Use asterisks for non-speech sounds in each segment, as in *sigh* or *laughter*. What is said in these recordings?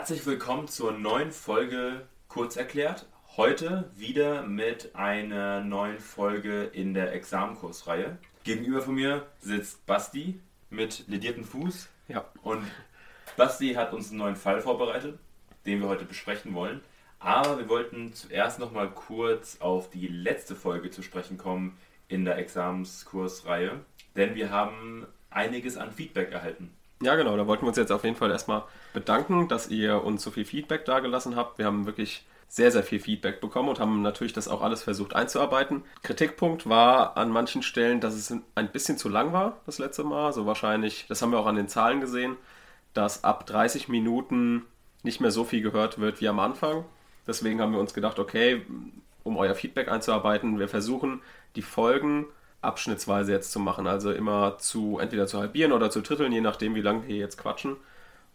Herzlich willkommen zur neuen Folge Kurz erklärt. Heute wieder mit einer neuen Folge in der Examenkursreihe. Gegenüber von mir sitzt Basti mit lediertem Fuß. Ja. Und Basti hat uns einen neuen Fall vorbereitet, den wir heute besprechen wollen. Aber wir wollten zuerst noch mal kurz auf die letzte Folge zu sprechen kommen in der Examenskursreihe, denn wir haben einiges an Feedback erhalten. Ja, genau. Da wollten wir uns jetzt auf jeden Fall erstmal bedanken, dass ihr uns so viel Feedback dagelassen habt. Wir haben wirklich sehr, sehr viel Feedback bekommen und haben natürlich das auch alles versucht einzuarbeiten. Kritikpunkt war an manchen Stellen, dass es ein bisschen zu lang war das letzte Mal. So wahrscheinlich, das haben wir auch an den Zahlen gesehen, dass ab 30 Minuten nicht mehr so viel gehört wird wie am Anfang. Deswegen haben wir uns gedacht, okay, um euer Feedback einzuarbeiten, wir versuchen die Folgen abschnittsweise jetzt zu machen. Also immer zu entweder zu halbieren oder zu dritteln, je nachdem, wie lange wir jetzt quatschen.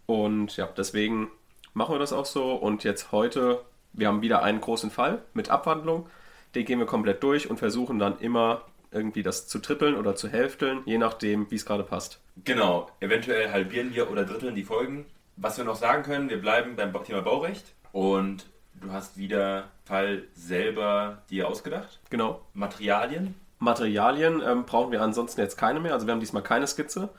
Und ja, deswegen machen wir das auch so. Und jetzt heute, wir haben wieder einen großen Fall mit Abwandlung. Den gehen wir komplett durch und versuchen dann immer irgendwie das zu trippeln oder zu hälfteln, je nachdem, wie es gerade passt. Genau, eventuell halbieren wir oder dritteln die Folgen. Was wir noch sagen können, wir bleiben beim Thema Baurecht und du hast wieder Fall selber dir ausgedacht. Genau. Materialien, Materialien ähm, brauchen wir ansonsten jetzt keine mehr. Also wir haben diesmal keine Skizze,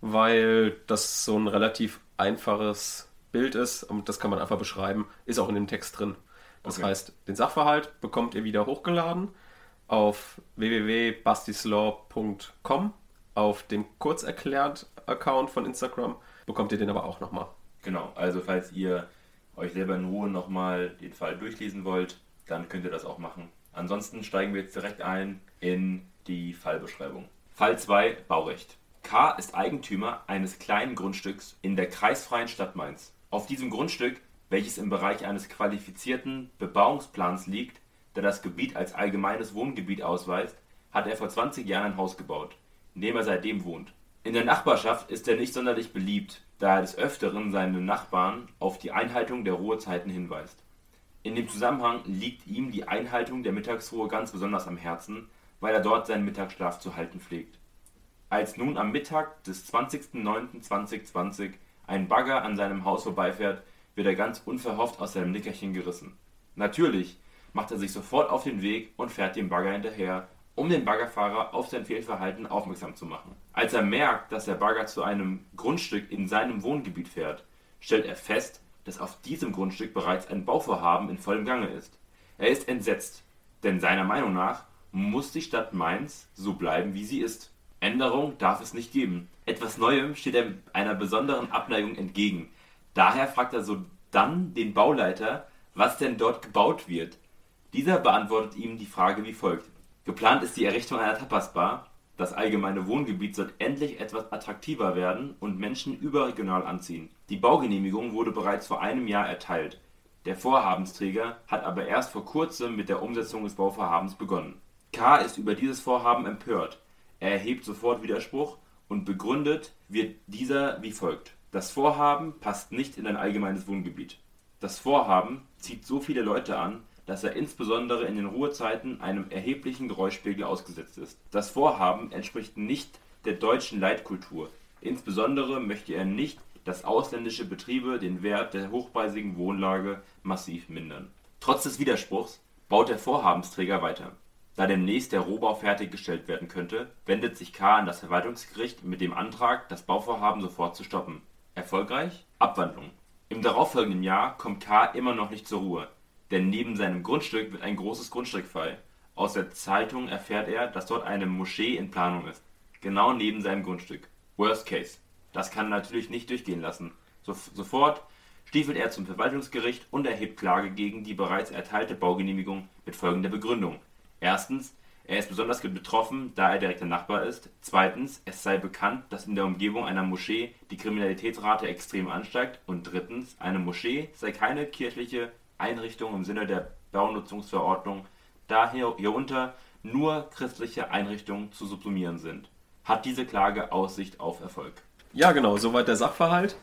weil das so ein relativ einfaches Bild ist und das kann man einfach beschreiben. Ist auch in dem Text drin. Das Okay. heißt, den Sachverhalt bekommt ihr wieder hochgeladen auf www.bastislaw.com. Auf dem Kurzerklärt-Account von Instagram bekommt ihr den aber auch nochmal. Genau, also falls ihr euch selber in Ruhe nochmal den Fall durchlesen wollt, dann könnt ihr das auch machen. Ansonsten steigen wir jetzt direkt ein in die Fallbeschreibung. Fall 2 Baurecht. K ist Eigentümer eines kleinen Grundstücks in der kreisfreien Stadt Mainz. Auf diesem Grundstück, welches im Bereich eines qualifizierten Bebauungsplans liegt, der das Gebiet als allgemeines Wohngebiet ausweist, hat er vor 20 Jahren ein Haus gebaut, in dem er seitdem wohnt. In der Nachbarschaft ist er nicht sonderlich beliebt, da er des Öfteren seine Nachbarn auf die Einhaltung der Ruhezeiten hinweist. In dem Zusammenhang liegt ihm die Einhaltung der Mittagsruhe ganz besonders am Herzen, weil er dort seinen Mittagsschlaf zu halten pflegt. Als nun am Mittag des 20.09.2020 ein Bagger an seinem Haus vorbeifährt, wird er ganz unverhofft aus seinem Nickerchen gerissen. Natürlich macht er sich sofort auf den Weg und fährt dem Bagger hinterher, um den Baggerfahrer auf sein Fehlverhalten aufmerksam zu machen. Als er merkt, dass der Bagger zu einem Grundstück in seinem Wohngebiet fährt, stellt er fest, dass auf diesem Grundstück bereits ein Bauvorhaben in vollem Gange ist. Er ist entsetzt, denn seiner Meinung nach muss die Stadt Mainz so bleiben, wie sie ist. Änderung darf es nicht geben. Etwas Neuem steht er einer besonderen Abneigung entgegen. Daher fragt er so dann den Bauleiter, was denn dort gebaut wird. Dieser beantwortet ihm die Frage wie folgt. Geplant ist die Errichtung einer Tapasbar. Das allgemeine Wohngebiet soll endlich etwas attraktiver werden und Menschen überregional anziehen. Die Baugenehmigung wurde bereits vor einem Jahr erteilt. Der Vorhabensträger hat aber erst vor kurzem mit der Umsetzung des Bauvorhabens begonnen. K. ist über dieses Vorhaben empört. Er erhebt sofort Widerspruch und begründet wird dieser wie folgt. Das Vorhaben passt nicht in ein allgemeines Wohngebiet. Das Vorhaben zieht so viele Leute an, dass er insbesondere in den Ruhezeiten einem erheblichen Geräuschpegel ausgesetzt ist. Das Vorhaben entspricht nicht der deutschen Leitkultur. Insbesondere möchte er nicht, dass ausländische Betriebe den Wert der hochpreisigen Wohnlage massiv mindern. Trotz des Widerspruchs baut der Vorhabensträger weiter. Da demnächst der Rohbau fertiggestellt werden könnte, wendet sich K. an das Verwaltungsgericht mit dem Antrag, das Bauvorhaben sofort zu stoppen. Erfolgreich? Abwandlung. Im darauffolgenden Jahr kommt K. immer noch nicht zur Ruhe, denn neben seinem Grundstück wird ein großes Grundstück frei. Aus der Zeitung erfährt er, dass dort eine Moschee in Planung ist. Genau neben seinem Grundstück. Worst case. Das kann er natürlich nicht durchgehen lassen. So, sofort stiefelt er zum Verwaltungsgericht und erhebt Klage gegen die bereits erteilte Baugenehmigung mit folgender Begründung. Erstens, er ist besonders betroffen, da er direkter Nachbar ist. Zweitens, es sei bekannt, dass in der Umgebung einer Moschee die Kriminalitätsrate extrem ansteigt. Und drittens, eine Moschee sei keine kirchliche Einrichtung im Sinne der Baunutzungsverordnung, da hier, hierunter nur christliche Einrichtungen zu subsumieren sind. Hat diese Klage Aussicht auf Erfolg? Ja, genau, soweit der Sachverhalt.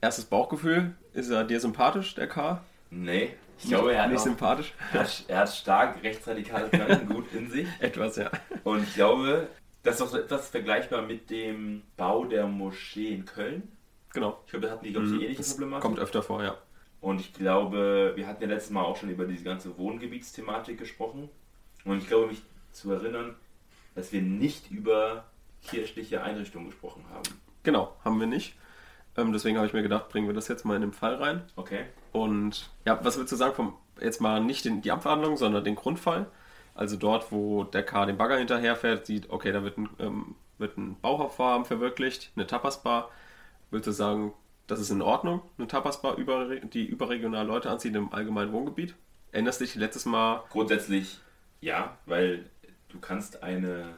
Erstes Bauchgefühl, ist er dir sympathisch, der K? Nee, ich glaube, er hat, Nicht auch, sympathisch? *laughs* er hat, er hat stark rechtsradikales Gedankengut in sich. *laughs* Etwas, ja. Und ich glaube, das ist auch so etwas vergleichbar mit dem Bau der Moschee in Köln. Genau. Ich glaube, da hatten die, glaube ich, die ähnliche Das Problematik. kommt öfter vor, ja. Und ich glaube, wir hatten ja letztes Mal auch schon über diese ganze Wohngebietsthematik gesprochen. Und ich glaube, mich zu erinnern, dass wir nicht über kirchliche Einrichtungen gesprochen haben. Genau, haben wir nicht. Ähm, deswegen habe ich mir gedacht, bringen wir das jetzt mal in den Fall rein. Okay. Und ja, was würdest du sagen, vom, jetzt mal nicht den, die Abwandlung, sondern den Grundfall? Also dort, wo der K den Bagger hinterherfährt, sieht, okay, da wird ein, ähm, wird ein Bauvorhaben verwirklicht, eine Tapasbar. Würdest du sagen, das ist in Ordnung, eine Tapasbar, über, die überregional Leute anzieht im allgemeinen Wohngebiet? Erinnerst du dich letztes Mal? Grundsätzlich ja, weil du kannst eine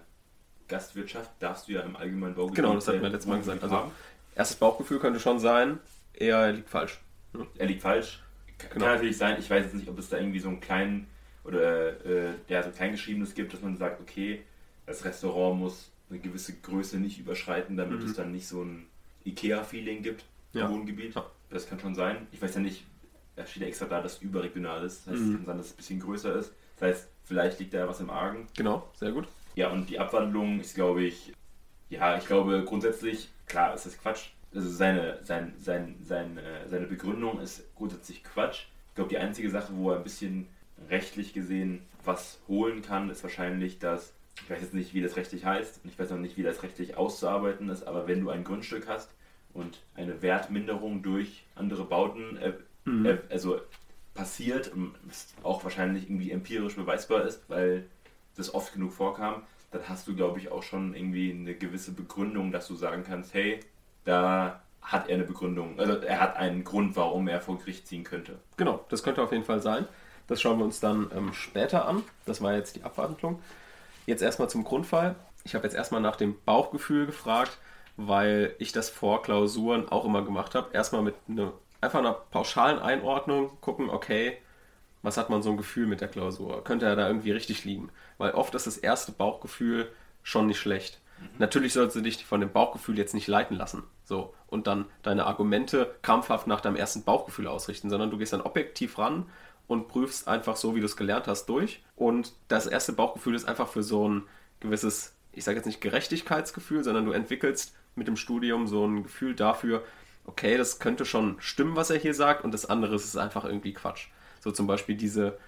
Gastwirtschaft, darfst du ja im allgemeinen Baugebiet Genau, das hatten wir letztes Mal gesagt. Also, erstes Bauchgefühl könnte schon sein, er liegt falsch. Hm? Er liegt falsch. Kann genau. natürlich sein, ich weiß jetzt nicht, ob es da irgendwie so einen kleinen oder äh, ja, so kleingeschriebenes gibt, dass man sagt, okay, das Restaurant muss eine gewisse Größe nicht überschreiten, damit mhm. es dann nicht so ein IKEA-Feeling gibt ja. Wohngebiet. Das kann schon sein. Ich weiß ja nicht, da steht ja extra da, dass es überregional ist. Das heißt, mhm. es kann sein, dass es ein bisschen größer ist. Das heißt, vielleicht liegt da was im Argen. Genau, sehr gut. Ja, und die Abwandlung ist, glaube ich, ja, ich glaube grundsätzlich, klar ist das Quatsch. Also seine, sein, sein, sein, äh, seine Begründung ist grundsätzlich Quatsch. Ich glaube, die einzige Sache, wo er ein bisschen rechtlich gesehen was holen kann, ist wahrscheinlich, dass, ich weiß jetzt nicht, wie das rechtlich heißt und ich weiß noch nicht, wie das rechtlich auszuarbeiten ist, aber wenn du ein Grundstück hast und eine Wertminderung durch andere Bauten, äh, mhm. äh, also passiert und auch wahrscheinlich irgendwie empirisch beweisbar ist, weil das oft genug vorkam, dann hast du, glaube ich, auch schon irgendwie eine gewisse Begründung, dass du sagen kannst, hey, da hat er eine Begründung, also er hat einen Grund, warum er vor Gericht ziehen könnte. Genau, das könnte auf jeden Fall sein. Das schauen wir uns dann ähm, später an. Das war jetzt die Abwandlung. Jetzt erstmal zum Grundfall. Ich habe jetzt erstmal nach dem Bauchgefühl gefragt, weil ich das vor Klausuren auch immer gemacht habe. Erstmal mit einer einfach einer pauschalen Einordnung gucken, okay, was hat man so ein Gefühl mit der Klausur? Könnte er da irgendwie richtig liegen? Weil oft ist das erste Bauchgefühl schon nicht schlecht. Mhm. Natürlich sollst du dich von dem Bauchgefühl jetzt nicht leiten lassen. So. Und dann deine Argumente krampfhaft nach deinem ersten Bauchgefühl ausrichten, sondern du gehst dann objektiv ran und prüfst einfach so, wie du es gelernt hast, durch. Und das erste Bauchgefühl ist einfach für so ein gewisses, ich sage jetzt nicht Gerechtigkeitsgefühl, sondern du entwickelst mit dem Studium so ein Gefühl dafür, okay, das könnte schon stimmen, was er hier sagt, und das andere ist einfach irgendwie Quatsch. So zum Beispiel diese,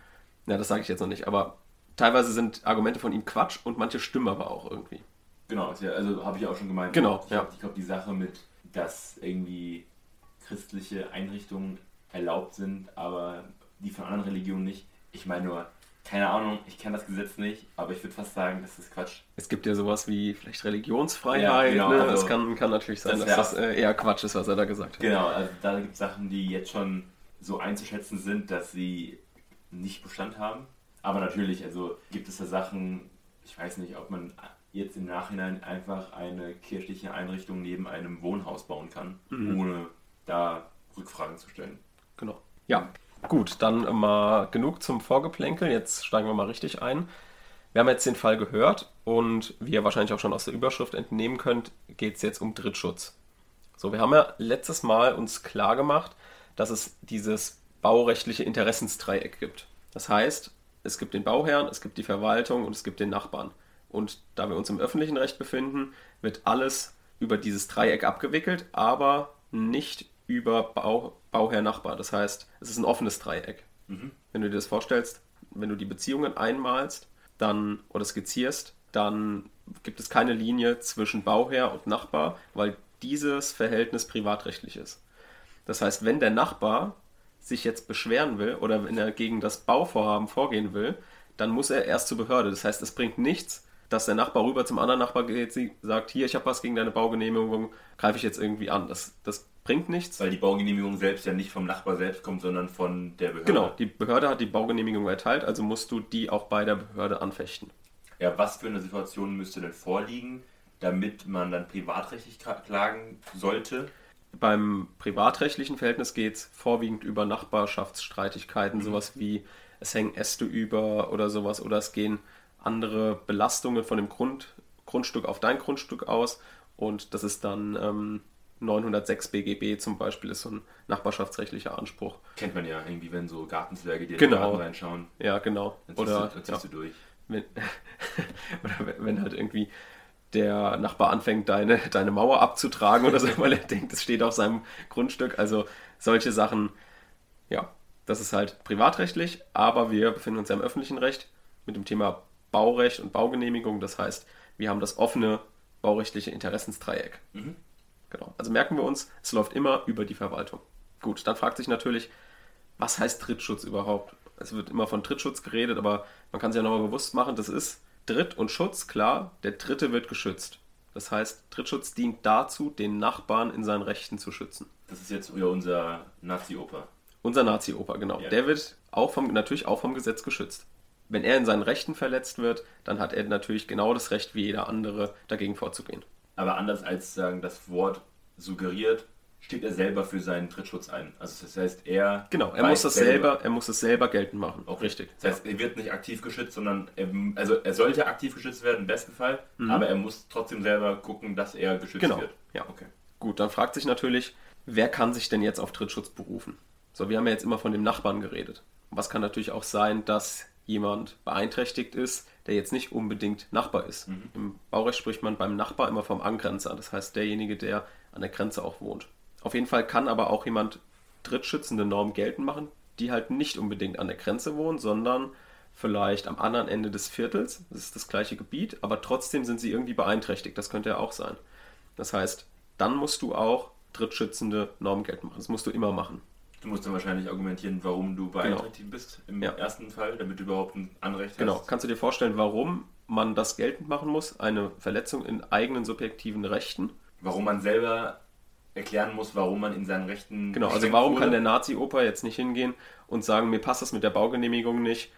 na, das sage ich jetzt noch nicht, aber teilweise sind Argumente von ihm Quatsch und manche stimmen aber auch irgendwie. Genau, also habe ich auch schon gemeint. Genau, ich ja. Ich glaube, die Sache mit, dass irgendwie christliche Einrichtungen erlaubt sind, aber die von anderen Religionen nicht. Ich meine nur, keine Ahnung, ich kenne das Gesetz nicht, aber ich würde fast sagen, das ist Quatsch. Es gibt ja sowas wie vielleicht Religionsfreiheit. Ja, genau, ne? also, das kann, kann natürlich sein, das dass das äh, eher Quatsch ist, was er da gesagt hat. Genau, also da gibt es Sachen, die jetzt schon so einzuschätzen sind, dass sie nicht Bestand haben. Aber natürlich, also gibt es da Sachen, ich weiß nicht, ob man jetzt im Nachhinein einfach eine kirchliche Einrichtung neben einem Wohnhaus bauen kann, mhm. ohne da Rückfragen zu stellen. Genau. Ja, Gut, dann mal genug zum Vorgeplänkel. Jetzt steigen wir mal richtig ein. Wir haben jetzt den Fall gehört und wie ihr wahrscheinlich auch schon aus der Überschrift entnehmen könnt, geht es jetzt um Drittschutz. So, wir haben ja letztes Mal uns klar gemacht, dass es dieses baurechtliche Interessensdreieck gibt. Das heißt, es gibt den Bauherrn, es gibt die Verwaltung und es gibt den Nachbarn. Und da wir uns im öffentlichen Recht befinden, wird alles über dieses Dreieck abgewickelt, aber nicht über Bau, Bauherr-Nachbar. Das heißt, es ist ein offenes Dreieck. Mhm. Wenn du dir das vorstellst, wenn du die Beziehungen einmalst dann, oder skizzierst, dann gibt es keine Linie zwischen Bauherr und Nachbar, weil dieses Verhältnis privatrechtlich ist. Das heißt, wenn der Nachbar sich jetzt beschweren will oder wenn er gegen das Bauvorhaben vorgehen will, dann muss er erst zur Behörde. Das heißt, es bringt nichts, dass der Nachbar rüber zum anderen Nachbar geht, sagt, hier, ich habe was gegen deine Baugenehmigung, greife ich jetzt irgendwie an. Das, das bringt nichts. Weil die Baugenehmigung selbst ja nicht vom Nachbar selbst kommt, sondern von der Behörde. Genau, die Behörde hat die Baugenehmigung erteilt, also musst du die auch bei der Behörde anfechten. Ja, was für eine Situation müsste denn vorliegen, damit man dann privatrechtlich klagen sollte? Beim privatrechtlichen Verhältnis geht es vorwiegend über Nachbarschaftsstreitigkeiten, mhm. sowas wie es hängen Äste über oder sowas, oder es gehen andere Belastungen von dem Grund, Grundstück auf dein Grundstück aus und das ist dann ähm, 906 BGB zum Beispiel ist so ein nachbarschaftsrechtlicher Anspruch. Kennt man ja irgendwie, wenn so Gartenzwerge dir genau. in den Garten reinschauen. Ja, genau. Dann oder du, dann ziehst ja. du durch. Wenn, *laughs* oder wenn halt irgendwie der Nachbar anfängt, deine, deine Mauer abzutragen oder so, *laughs* weil er denkt, es steht auf seinem Grundstück. Also solche Sachen Ja, das ist halt privatrechtlich, aber wir befinden uns ja im öffentlichen Recht mit dem Thema Baurecht und Baugenehmigung. Das heißt, wir haben das offene baurechtliche Interessensdreieck. Mhm. Genau. Also merken wir uns, es läuft immer über die Verwaltung. Gut, dann fragt sich natürlich, was heißt Trittschutz überhaupt? Es wird immer von Trittschutz geredet, aber man kann sich ja nochmal bewusst machen, das ist Dritt und Schutz, klar, der Dritte wird geschützt. Das heißt, Trittschutz dient dazu, den Nachbarn in seinen Rechten zu schützen. Das ist jetzt ja unser Nazi-Oper. Unser Nazi-Opa, genau. Ja. Der wird auch vom, natürlich auch vom Gesetz geschützt. Wenn er in seinen Rechten verletzt wird, dann hat er natürlich genau das Recht wie jeder andere, dagegen vorzugehen. Aber anders als sagen, das Wort suggeriert, steht er selber für seinen Trittschutz ein. Also das heißt, er Genau, er muss das selber, er muss es selber geltend machen. Auch Richtig. Das heißt, er wird nicht aktiv geschützt, sondern er, also er sollte aktiv geschützt werden im besten Fall, aber er muss trotzdem selber gucken, dass er geschützt Mhm. Genau. wird. Ja. Okay. Gut, dann fragt sich natürlich, wer kann sich denn jetzt auf Trittschutz berufen? So, wir haben ja jetzt immer von dem Nachbarn geredet. Was kann natürlich auch sein, dass jemand beeinträchtigt ist, der jetzt nicht unbedingt Nachbar ist. Im Baurecht spricht man beim Nachbar immer vom Angrenzer, das heißt derjenige, der an der Grenze auch wohnt. Auf jeden Fall kann aber auch jemand drittschützende Normen geltend machen, die halt nicht unbedingt an der Grenze wohnen, sondern vielleicht am anderen Ende des Viertels. Das ist das gleiche Gebiet, aber trotzdem sind sie irgendwie beeinträchtigt. Das könnte ja auch sein. Das heißt, dann musst du auch drittschützende Normen geltend machen. Das musst du immer machen. Du musst dann wahrscheinlich argumentieren, warum du beeinträchtigt bist im Ja. ersten Fall, damit du überhaupt ein Anrecht Genau. hast. Kannst du dir vorstellen, warum man das geltend machen muss? Eine Verletzung in eigenen subjektiven Rechten. Warum man selber erklären muss, warum man in seinen Rechten. Genau, also warum wurde. kann der Nazi-Opa jetzt nicht hingehen und sagen, mir passt das mit der Baugenehmigung nicht?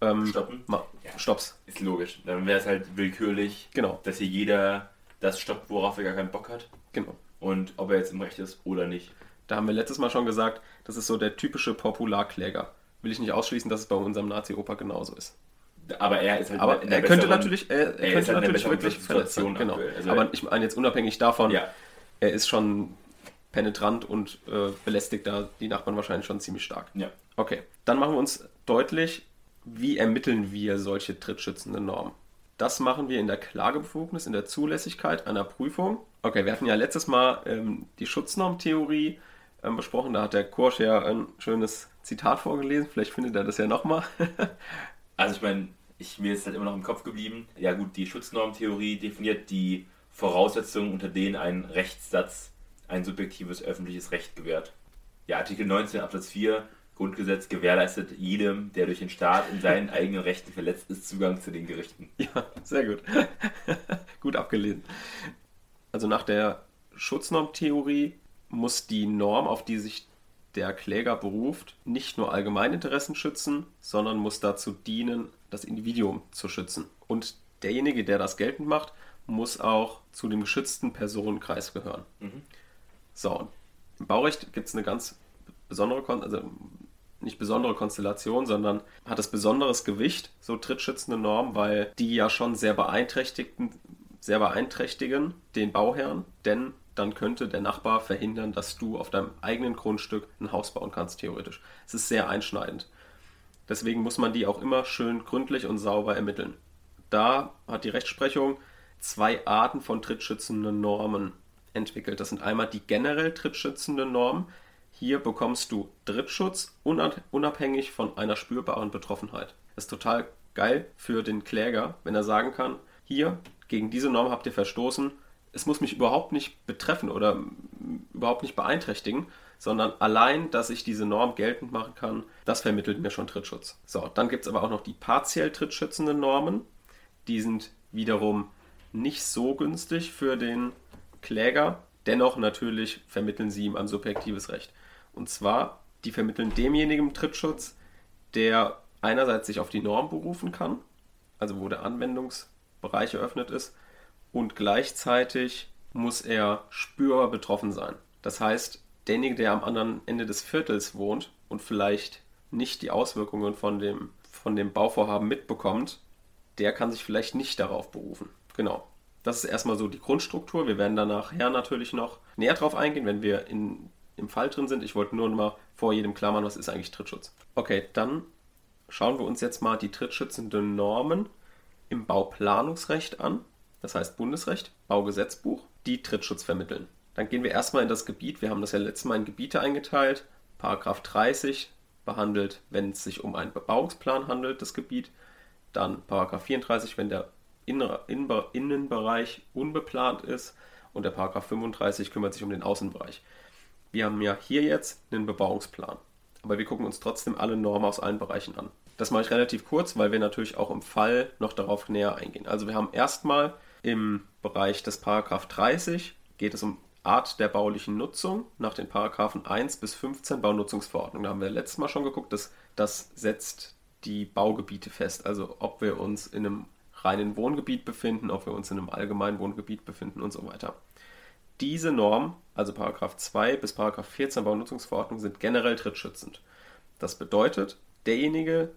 Ähm, Stoppen? Ma Ja. Stopp's. Ist logisch. Dann wäre es halt willkürlich, Genau, dass hier jeder das stoppt, worauf er gar keinen Bock hat. genau. Und ob er jetzt im Recht ist oder nicht. Da haben wir letztes Mal schon gesagt, das ist so der typische Popularkläger. Will ich nicht ausschließen, dass es bei unserem Nazi-Opa genauso ist. Aber er ist halt Aber er könnte natürlich, er, er er könnte halt natürlich wirklich verletzt sein. Genau. Also Aber er- ich meine jetzt unabhängig davon, Ja, er ist schon penetrant und äh, belästigt da die Nachbarn wahrscheinlich schon ziemlich stark. ja. Okay, dann machen wir uns deutlich, wie ermitteln wir solche trittschützenden Normen. Das machen wir in der Klagebefugnis, in der Zulässigkeit einer Prüfung. Okay, wir hatten ja letztes Mal ähm, die Schutznormtheorie ähm, besprochen. Da hat der Korsch ja ein schönes Zitat vorgelesen. Vielleicht findet er das ja nochmal. *laughs* Also ich meine, ich, mir ist halt immer noch im Kopf geblieben. Ja gut, die Schutznormtheorie definiert die Voraussetzungen, unter denen ein Rechtssatz ein subjektives öffentliches Recht gewährt. Ja, Artikel 19 Absatz 4 Grundgesetz gewährleistet jedem, der durch den Staat in seinen *laughs* eigenen Rechten verletzt ist, Zugang zu den Gerichten. ja, sehr gut. *laughs* gut abgelesen. Also nach der Schutznormtheorie muss die Norm, auf die sich der Kläger beruft, nicht nur Allgemeininteressen schützen, sondern muss dazu dienen, das Individuum zu schützen. Und derjenige, der das geltend macht, muss auch zu dem geschützten Personenkreis gehören. So, und im Baurecht gibt es eine ganz besondere, Kon also nicht besondere Konstellation, sondern hat es besonderes Gewicht, so trittschützende Normen, weil die ja schon sehr beeinträchtigen, sehr beeinträchtigen den Bauherrn, denn dann könnte der Nachbar verhindern, dass du auf deinem eigenen Grundstück ein Haus bauen kannst, theoretisch. Es ist sehr einschneidend. Deswegen muss man die auch immer schön gründlich und sauber ermitteln. Da hat die Rechtsprechung zwei Arten von trittschützenden Normen entwickelt. Das sind einmal die generell trittschützenden Normen. Hier bekommst du Drittschutz unab- unabhängig von einer spürbaren Betroffenheit. Das ist total geil für den Kläger, wenn er sagen kann, hier, gegen diese Norm habt ihr verstoßen, es muss mich überhaupt nicht betreffen oder überhaupt nicht beeinträchtigen, sondern allein, dass ich diese Norm geltend machen kann, das vermittelt mir schon Trittschutz. So, dann gibt es aber auch noch die partiell trittschützenden Normen. Die sind wiederum nicht so günstig für den Kläger. Dennoch natürlich vermitteln sie ihm ein subjektives Recht. Und zwar, die vermitteln demjenigen Trittschutz, der einerseits sich auf die Norm berufen kann, also wo der Anwendungsbereich eröffnet ist, und gleichzeitig muss er spürbar betroffen sein. Das heißt, derjenige, der am anderen Ende des Viertels wohnt und vielleicht nicht die Auswirkungen von dem, von dem Bauvorhaben mitbekommt, der kann sich vielleicht nicht darauf berufen. Genau. Das ist erstmal so die Grundstruktur. Wir werden dann nachher natürlich noch näher drauf eingehen, wenn wir in, im Fall drin sind. Ich wollte nur noch mal vor jedem klar machen, was ist eigentlich Trittschutz. Okay, dann schauen wir uns jetzt mal die trittschützenden Normen im Bauplanungsrecht an. Das heißt Bundesrecht, Baugesetzbuch, die Trittschutz vermitteln. Dann gehen wir erstmal in das Gebiet. Wir haben das ja letztes Mal in Gebiete eingeteilt. Paragraph 30 behandelt, wenn es sich um einen Bebauungsplan handelt, das Gebiet. Dann Paragraph 34, wenn der Innenbereich unbeplant ist. Und der Paragraph 35 kümmert sich um den Außenbereich. Wir haben ja hier jetzt einen Bebauungsplan. Aber wir gucken uns trotzdem alle Normen aus allen Bereichen an. Das mache ich relativ kurz, weil wir natürlich auch im Fall noch darauf näher eingehen. Also wir haben erstmal im Bereich des Paragraph 30 geht es um Art der baulichen Nutzung nach den Paragraphen 1 bis 15 Baunutzungsverordnung. Da haben wir letztes Mal schon geguckt, dass das setzt die Baugebiete fest. Also ob wir uns in einem reinen Wohngebiet befinden, ob wir uns in einem allgemeinen Wohngebiet befinden und so weiter. Diese Norm, also Paragraph 2 bis Paragraph 14 Baunutzungsverordnung, sind generell trittschützend. Das bedeutet, derjenige,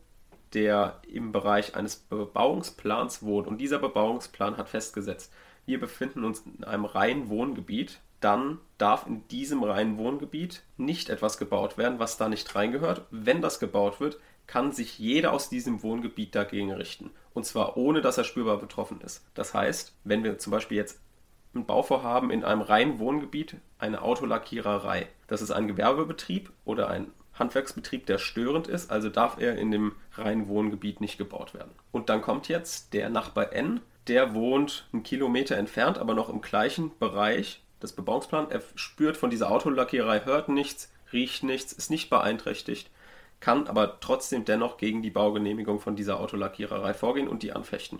der im Bereich eines Bebauungsplans wohnt und dieser Bebauungsplan hat festgesetzt, wir befinden uns in einem reinen Wohngebiet, dann darf in diesem reinen Wohngebiet nicht etwas gebaut werden, was da nicht reingehört. Wenn das gebaut wird, kann sich jeder aus diesem Wohngebiet dagegen richten. Und zwar ohne, dass er spürbar betroffen ist. Das heißt, wenn wir zum Beispiel jetzt ein Bauvorhaben in einem reinen Wohngebiet, eine Autolackiererei, das ist ein Gewerbebetrieb oder ein Handwerksbetrieb, der störend ist, also darf er in dem reinen Wohngebiet nicht gebaut werden. Und dann kommt jetzt der Nachbar N, der wohnt einen Kilometer entfernt, aber noch im gleichen Bereich des Bebauungsplans. Er spürt von dieser Autolackiererei, hört nichts, riecht nichts, ist nicht beeinträchtigt, kann aber trotzdem dennoch gegen die Baugenehmigung von dieser Autolackiererei vorgehen und die anfechten,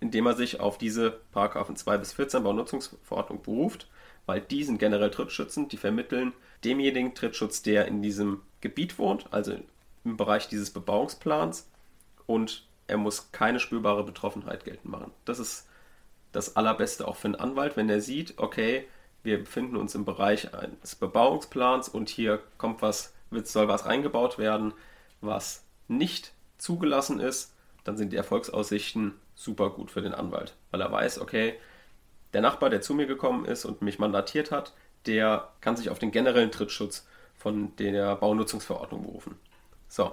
indem er sich auf diese Paragraphen 2 bis 14 Baunutzungsverordnung beruft, weil die sind generell trittschützend, die vermitteln demjenigen Trittschutz, der in diesem Gebiet wohnt, also im Bereich dieses Bebauungsplans und er muss keine spürbare Betroffenheit geltend machen. Das ist das Allerbeste auch für einen Anwalt, wenn er sieht, okay, wir befinden uns im Bereich eines Bebauungsplans und hier kommt was, soll was reingebaut werden, was nicht zugelassen ist, dann sind die Erfolgsaussichten super gut für den Anwalt, weil er weiß, okay, der Nachbar, der zu mir gekommen ist und mich mandatiert hat, der kann sich auf den generellen Trittschutz von der Baunutzungsverordnung berufen. So,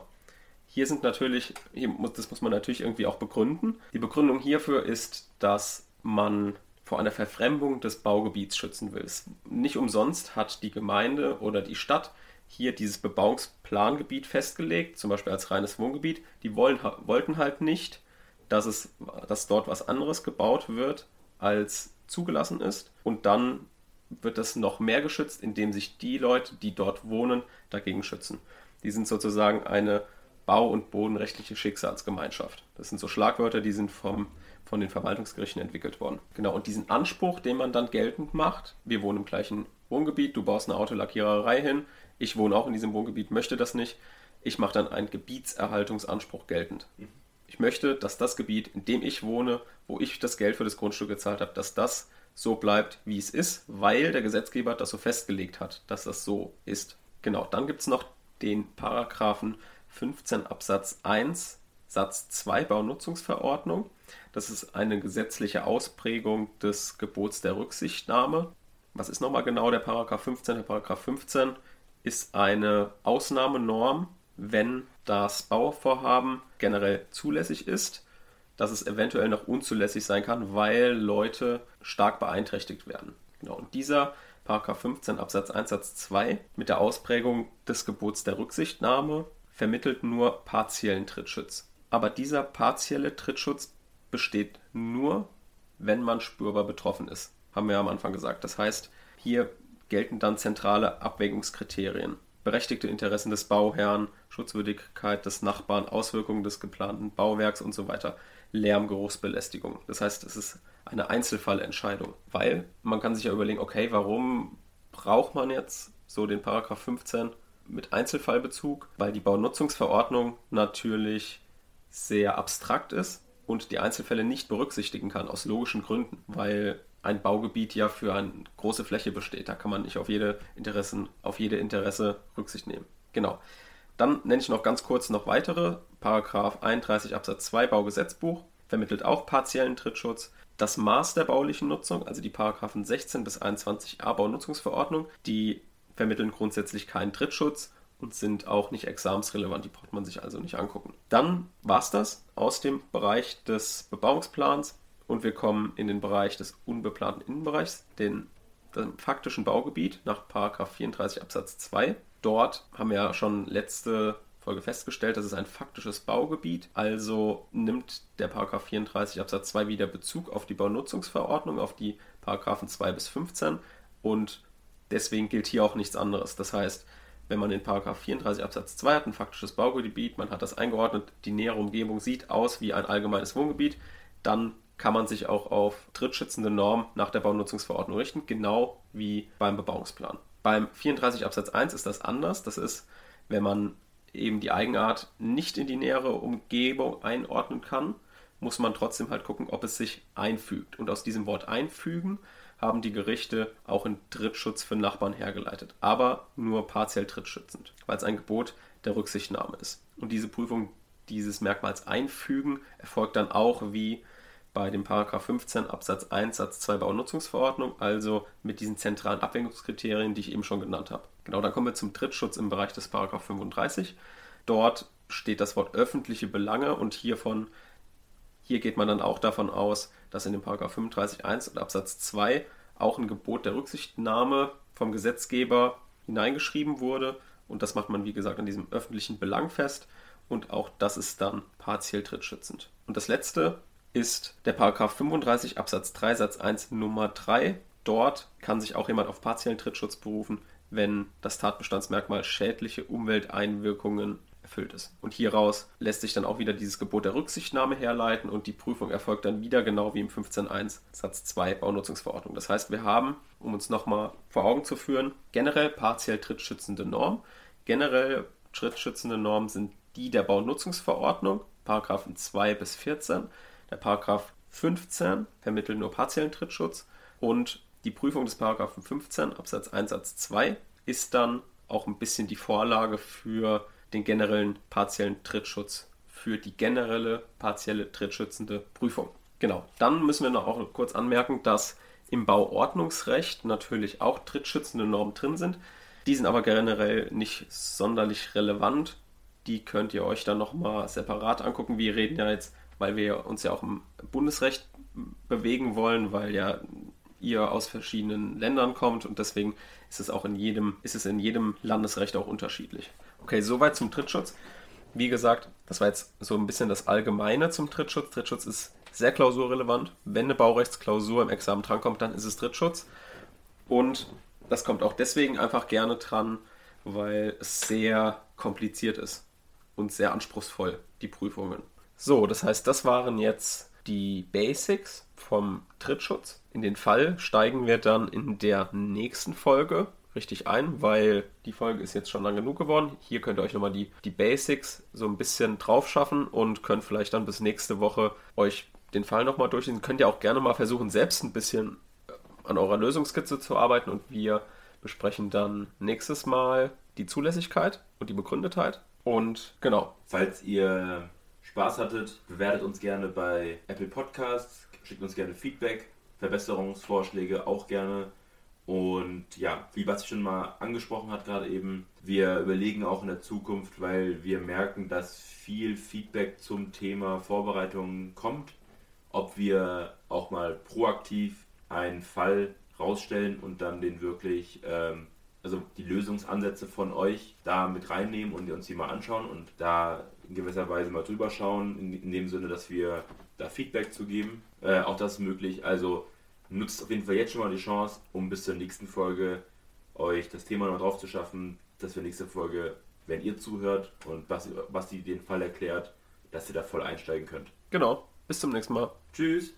hier sind natürlich, hier muss, das muss man natürlich irgendwie auch begründen. Die Begründung hierfür ist, dass man vor einer Verfremdung des Baugebiets schützen will. Nicht umsonst hat die Gemeinde oder die Stadt hier dieses Bebauungsplangebiet festgelegt, zum Beispiel als reines Wohngebiet. Die wollen, wollten halt nicht, dass, es, dass dort was anderes gebaut wird, als zugelassen ist. Und dann wird das noch mehr geschützt, indem sich die Leute, die dort wohnen, dagegen schützen. Die sind sozusagen eine bau- und bodenrechtliche Schicksalsgemeinschaft. Das sind so Schlagwörter, die sind vom, von den Verwaltungsgerichten entwickelt worden. Genau, und diesen Anspruch, den man dann geltend macht, wir wohnen im gleichen Wohngebiet, du baust eine Autolackiererei hin, ich wohne auch in diesem Wohngebiet, möchte das nicht, ich mache dann einen Gebietserhaltungsanspruch geltend. Ich möchte, dass das Gebiet, in dem ich wohne, wo ich das Geld für das Grundstück gezahlt habe, dass das so bleibt, wie es ist, weil der Gesetzgeber das so festgelegt hat, dass das so ist. Genau, dann gibt es noch den Paragraphen 15 Absatz 1 Satz 2 Baunutzungsverordnung. Das ist eine gesetzliche Ausprägung des Gebots der Rücksichtnahme. Was ist nochmal genau der Paragraph 15? Der Paragraph 15 ist eine Ausnahmenorm, wenn das Bauvorhaben generell zulässig ist, dass es eventuell noch unzulässig sein kann, weil Leute stark beeinträchtigt werden. Genau. Und dieser Paragraph 15 Absatz 1 Satz 2 mit der Ausprägung des Gebots der Rücksichtnahme vermittelt nur partiellen Trittschutz. Aber dieser partielle Trittschutz besteht nur, wenn man spürbar betroffen ist. Haben wir ja am Anfang gesagt. Das heißt, hier gelten dann zentrale Abwägungskriterien. Berechtigte Interessen des Bauherrn, Schutzwürdigkeit des Nachbarn, Auswirkungen des geplanten Bauwerks und so weiter. Lärm, Geruchsbelästigung. Das heißt, es ist eine Einzelfallentscheidung, weil man kann sich ja überlegen, okay, warum braucht man jetzt so den Paragraph 15 mit Einzelfallbezug, weil die Baunutzungsverordnung natürlich sehr abstrakt ist und die Einzelfälle nicht berücksichtigen kann, aus logischen Gründen, weil ein Baugebiet ja für eine große Fläche besteht. Da kann man nicht auf jede, Interessen, auf jede Interesse Rücksicht nehmen. Genau. Dann nenne ich noch ganz kurz noch weitere. Paragraph 31 Absatz 2 Baugesetzbuch vermittelt auch partiellen Trittschutz. Das Maß der baulichen Nutzung, also die Paragraphen 16 bis 21a Baunutzungsverordnung, die vermitteln grundsätzlich keinen Trittschutz und sind auch nicht examensrelevant. Die braucht man sich also nicht angucken. Dann war es das aus dem Bereich des Bebauungsplans und wir kommen in den Bereich des unbeplanten Innenbereichs, den, dem faktischen Baugebiet nach 34 Absatz 2. dort haben wir ja schon letzte Folge festgestellt, das ist ein faktisches Baugebiet. Also nimmt der Paragraph 34 Absatz 2 wieder Bezug auf die Baunutzungsverordnung, auf die Paragraphen 2 bis 15 und deswegen gilt hier auch nichts anderes. Das heißt, wenn man in Paragraph 34 Absatz 2 hat, ein faktisches Baugebiet, man hat das eingeordnet, die nähere Umgebung sieht aus wie ein allgemeines Wohngebiet, dann kann man sich auch auf drittschützende Normen nach der Baunutzungsverordnung richten, genau wie beim Bebauungsplan. Beim 34 Absatz 1 ist das anders. Das ist, wenn man eben die Eigenart nicht in die nähere Umgebung einordnen kann, muss man trotzdem halt gucken, ob es sich einfügt. Und aus diesem Wort einfügen haben die Gerichte auch in Drittschutz für Nachbarn hergeleitet, aber nur partiell drittschützend, weil es ein Gebot der Rücksichtnahme ist. Und diese Prüfung dieses Merkmals einfügen erfolgt dann auch wie bei dem Paragraph 15 Absatz 1 Satz 2 Baunutzungsverordnung, also mit diesen zentralen Abwägungskriterien, die ich eben schon genannt habe. Genau, dann kommen wir zum Drittschutz im Bereich des Paragraph 35. Dort steht das Wort öffentliche Belange und hiervon hier geht man dann auch davon aus, dass in dem Paragraph 35.1 und Absatz 2 auch ein Gebot der Rücksichtnahme vom Gesetzgeber hineingeschrieben wurde. Und das macht man, wie gesagt, an diesem öffentlichen Belang fest. Und auch das ist dann partiell trittschützend. Und das letzte ist der Paragraph 35 Absatz 3 Satz 1 Nummer 3. Dort kann sich auch jemand auf partiellen Trittschutz berufen, wenn das Tatbestandsmerkmal schädliche Umwelteinwirkungen erfüllt ist. Und hieraus lässt sich dann auch wieder dieses Gebot der Rücksichtnahme herleiten und die Prüfung erfolgt dann wieder genau wie im 15.1 Satz 2 Baunutzungsverordnung. Das heißt, wir haben, um uns nochmal vor Augen zu führen, generell partiell trittschützende Normen. Generell trittschützende Normen sind die der Baunutzungsverordnung, Paragraphen 2 bis 14. Der Paragraph 15 vermittelt nur partiellen Trittschutz und die Prüfung des Paragraphen 15 Absatz 1 Satz 2 ist dann auch ein bisschen die Vorlage für den generellen partiellen Trittschutz für die generelle partielle trittschützende Prüfung. Genau, dann müssen wir noch auch kurz anmerken, dass im Bauordnungsrecht natürlich auch trittschützende Normen drin sind. Die sind aber generell nicht sonderlich relevant. Die könnt ihr euch dann nochmal separat angucken. Wir reden ja jetzt, weil wir uns ja auch im Bundesrecht bewegen wollen, weil ja ihr aus verschiedenen Ländern kommt und deswegen ist es auch in jedem, ist es in jedem Landesrecht auch unterschiedlich. Okay, soweit zum Trittschutz. Wie gesagt, das war jetzt so ein bisschen das Allgemeine zum Trittschutz. Trittschutz ist sehr klausurrelevant. Wenn eine Baurechtsklausur im Examen drankommt, dann ist es Trittschutz. Und das kommt auch deswegen einfach gerne dran, weil es sehr kompliziert ist und sehr anspruchsvoll, die Prüfungen. So, das heißt, das waren jetzt die Basics vom Trittschutz. In den Fall steigen wir dann in der nächsten Folge richtig ein, weil die Folge ist jetzt schon lang genug geworden. Hier könnt ihr euch nochmal die, die Basics so ein bisschen drauf schaffen und könnt vielleicht dann bis nächste Woche euch den Fall nochmal durchlesen. Könnt ihr auch gerne mal versuchen, selbst ein bisschen äh, an eurer Lösungskizze zu arbeiten und wir besprechen dann nächstes Mal die Zulässigkeit und die Begründetheit. Und genau. Falls ihr Spaß hattet, bewertet uns gerne bei Apple Podcasts, schickt uns gerne Feedback, Verbesserungsvorschläge auch gerne. Und ja, wie Basti schon mal angesprochen hat gerade eben, wir überlegen auch in der Zukunft, weil wir merken, dass viel Feedback zum Thema Vorbereitung kommt, ob wir auch mal proaktiv einen Fall rausstellen und dann den wirklich, ähm, also die Lösungsansätze von euch da mit reinnehmen und uns die mal anschauen und da in gewisser Weise mal drüber schauen, in, in dem Sinne, dass wir da Feedback zu geben. Äh, auch das ist möglich. Also nutzt auf jeden Fall jetzt schon mal die Chance, um bis zur nächsten Folge euch das Thema noch drauf zu schaffen, dass wir nächste Folge, wenn ihr zuhört und Basti, Basti den Fall erklärt, dass ihr da voll einsteigen könnt. Genau. Bis zum nächsten Mal. Tschüss.